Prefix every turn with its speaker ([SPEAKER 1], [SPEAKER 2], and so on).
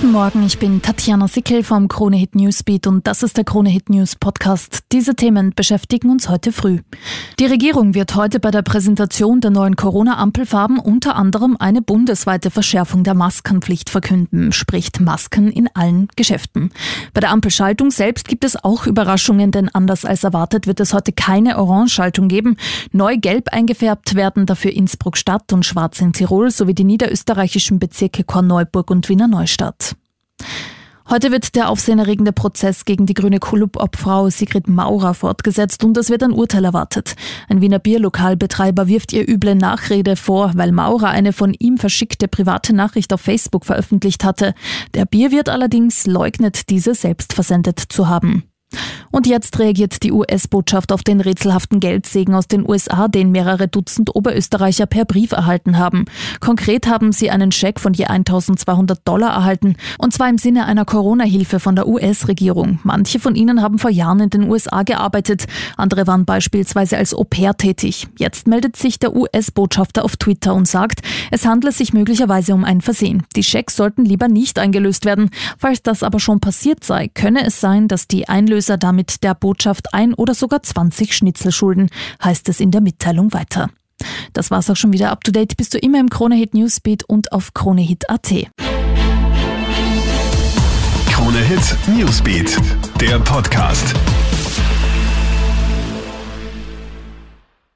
[SPEAKER 1] Guten Morgen, ich bin Tatjana Sickel vom Krone Hit Newsbeat und das ist der Krone Hit News Podcast. Diese Themen beschäftigen uns heute früh. Die Regierung wird heute bei der Präsentation der neuen Corona-Ampelfarben unter anderem eine bundesweite Verschärfung der Maskenpflicht verkünden, spricht Masken in allen Geschäften. Bei der Ampelschaltung selbst gibt es auch Überraschungen, denn anders als erwartet wird es heute keine Orange-Schaltung geben. Neu gelb eingefärbt werden dafür Innsbruck Stadt und Schwarz in Tirol sowie die niederösterreichischen Bezirke Korneuburg und Wiener Neustadt. Heute wird der aufsehenerregende Prozess gegen die grüne Klubobfrau Sigrid Maurer fortgesetzt und es wird ein Urteil erwartet. Ein Wiener Bierlokalbetreiber wirft ihr üble Nachrede vor, weil Maurer eine von ihm verschickte private Nachricht auf Facebook veröffentlicht hatte. Der Bierwirt allerdings leugnet, diese selbst versendet zu haben. Und jetzt reagiert die US-Botschaft auf den rätselhaften Geldsegen aus den USA, den mehrere Dutzend Oberösterreicher per Brief erhalten haben. Konkret haben sie einen Scheck von je 1200 Dollar erhalten, und zwar im Sinne einer Corona-Hilfe von der US-Regierung. Manche von ihnen haben vor Jahren in den USA gearbeitet, andere waren beispielsweise als Au-pair tätig. Jetzt meldet sich der US-Botschafter auf Twitter und sagt, es handle sich möglicherweise um ein Versehen. Die Schecks sollten lieber nicht eingelöst werden. Falls das aber schon passiert sei, könne es sein, dass die Einlöser damit mit der Botschaft ein oder sogar 20 Schnitzel schulden, heißt es in der Mitteilung weiter. Das war's auch schon wieder. Up to date bist du immer im Kronehit Newsbeat und auf kronehit.at.
[SPEAKER 2] Kronehit Newsbeat, der Podcast.